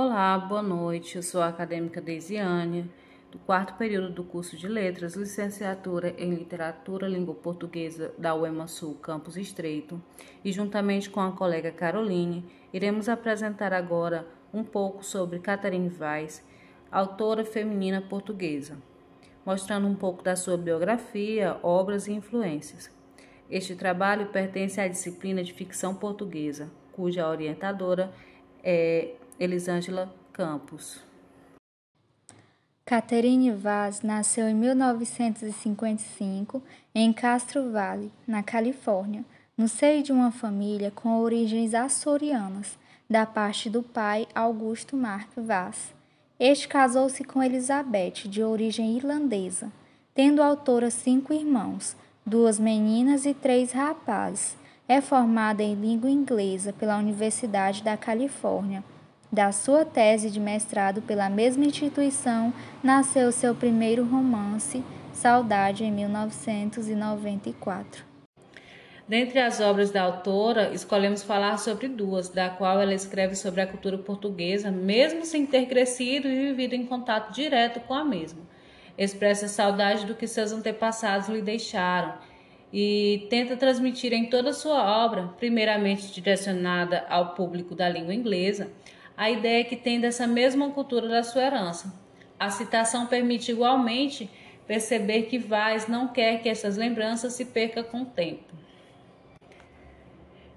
Olá, boa noite. Eu sou a acadêmica Deisiane, do quarto período do curso de Letras, licenciatura em Literatura Língua Portuguesa da UEMA Sul, Campus Estreito, e juntamente com a colega Caroline, iremos apresentar agora um pouco sobre Catherine Weiss, autora feminina portuguesa, mostrando um pouco da sua biografia, obras e influências. Este trabalho pertence à disciplina de ficção portuguesa, cuja orientadora é Elisângela Campos. Catherine Vaz nasceu em 1955 em Castro Valley, na Califórnia, no seio de uma família com origens açorianas, da parte do pai Augusto Mark Vaz. Este casou-se com Elizabeth, de origem irlandesa, tendo autora cinco irmãos, duas meninas e três rapazes. É formada em língua inglesa pela Universidade da Califórnia da sua tese de mestrado pela mesma instituição, nasceu seu primeiro romance, Saudade, em 1994. Dentre as obras da autora, escolhemos falar sobre duas, da qual ela escreve sobre a cultura portuguesa, mesmo sem ter crescido e vivido em contato direto com a mesma. Expressa saudade do que seus antepassados lhe deixaram e tenta transmitir em toda sua obra, primeiramente direcionada ao público da língua inglesa, a ideia que tem dessa mesma cultura da sua herança. A citação permite igualmente perceber que Vaz não quer que essas lembranças se percam com o tempo.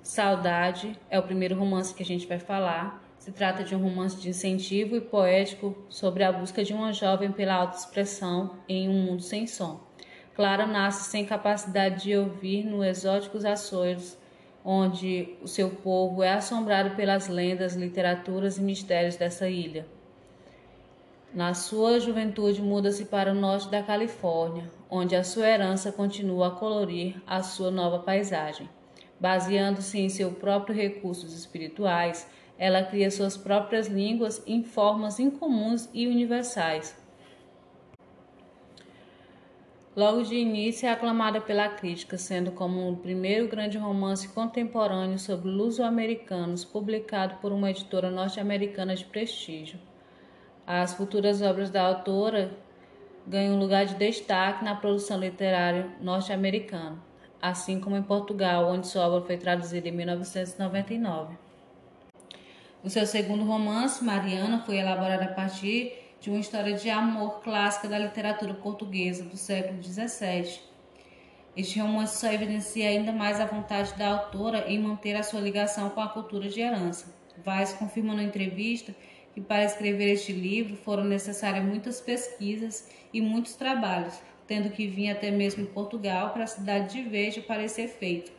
Saudade é o primeiro romance que a gente vai falar. Se trata de um romance de incentivo e poético sobre a busca de uma jovem pela autoexpressão em um mundo sem som. Clara nasce sem capacidade de ouvir no exóticos Açores onde o seu povo é assombrado pelas lendas, literaturas e mistérios dessa ilha. Na sua juventude, muda-se para o norte da Califórnia, onde a sua herança continua a colorir a sua nova paisagem. Baseando-se em seus próprios recursos espirituais, ela cria suas próprias línguas em formas incomuns e universais, Logo de início é aclamada pela crítica, sendo como o primeiro grande romance contemporâneo sobre luso-americanos publicado por uma editora norte-americana de prestígio. As futuras obras da autora ganham lugar de destaque na produção literária norte-americana, assim como em Portugal, onde sua obra foi traduzida em 1999. O seu segundo romance, Mariana, foi elaborado a partir de uma história de amor clássica da literatura portuguesa do século XVII. Este romance só evidencia ainda mais a vontade da autora em manter a sua ligação com a cultura de herança. Vaz confirma na entrevista que para escrever este livro foram necessárias muitas pesquisas e muitos trabalhos, tendo que vir até mesmo em Portugal para a cidade de Veja para ser feito.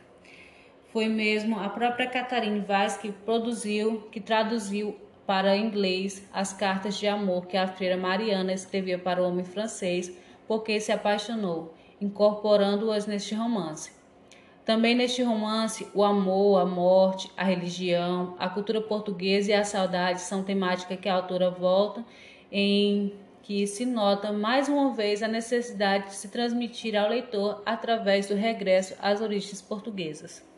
Foi mesmo a própria Catarine Vaz que produziu, que traduziu para inglês as cartas de amor que a freira Mariana escrevia para o homem francês porque se apaixonou, incorporando-as neste romance. Também neste romance, o amor, a morte, a religião, a cultura portuguesa e a saudade são temáticas que a autora volta em que se nota mais uma vez a necessidade de se transmitir ao leitor através do regresso às origens portuguesas.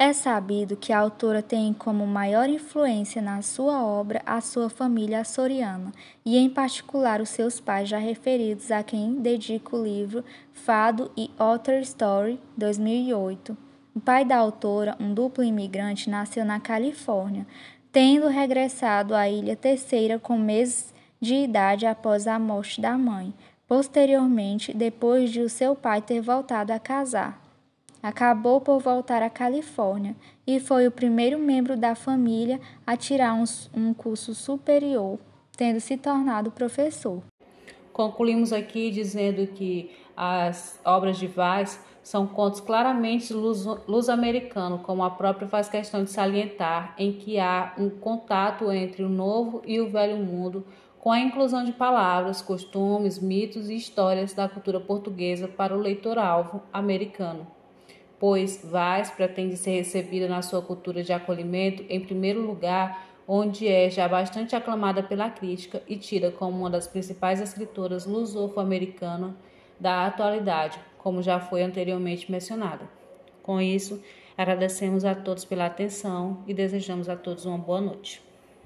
É sabido que a autora tem como maior influência na sua obra a sua família açoriana e, em particular, os seus pais já referidos a quem dedica o livro Fado e Outer Story 2008. O pai da autora, um duplo imigrante, nasceu na Califórnia, tendo regressado à Ilha Terceira com meses de idade após a morte da mãe, posteriormente, depois de o seu pai ter voltado a casar acabou por voltar à Califórnia e foi o primeiro membro da família a tirar um, um curso superior, tendo se tornado professor. Concluímos aqui dizendo que as obras de Vaz são contos claramente luz-americanos, como a própria faz questão de salientar, em que há um contato entre o novo e o velho mundo, com a inclusão de palavras, costumes, mitos e histórias da cultura portuguesa para o leitor-alvo americano pois Vaz pretende ser recebida na sua cultura de acolhimento em primeiro lugar, onde é já bastante aclamada pela crítica e tida como uma das principais escritoras lusofo-americanas da atualidade, como já foi anteriormente mencionada. Com isso, agradecemos a todos pela atenção e desejamos a todos uma boa noite.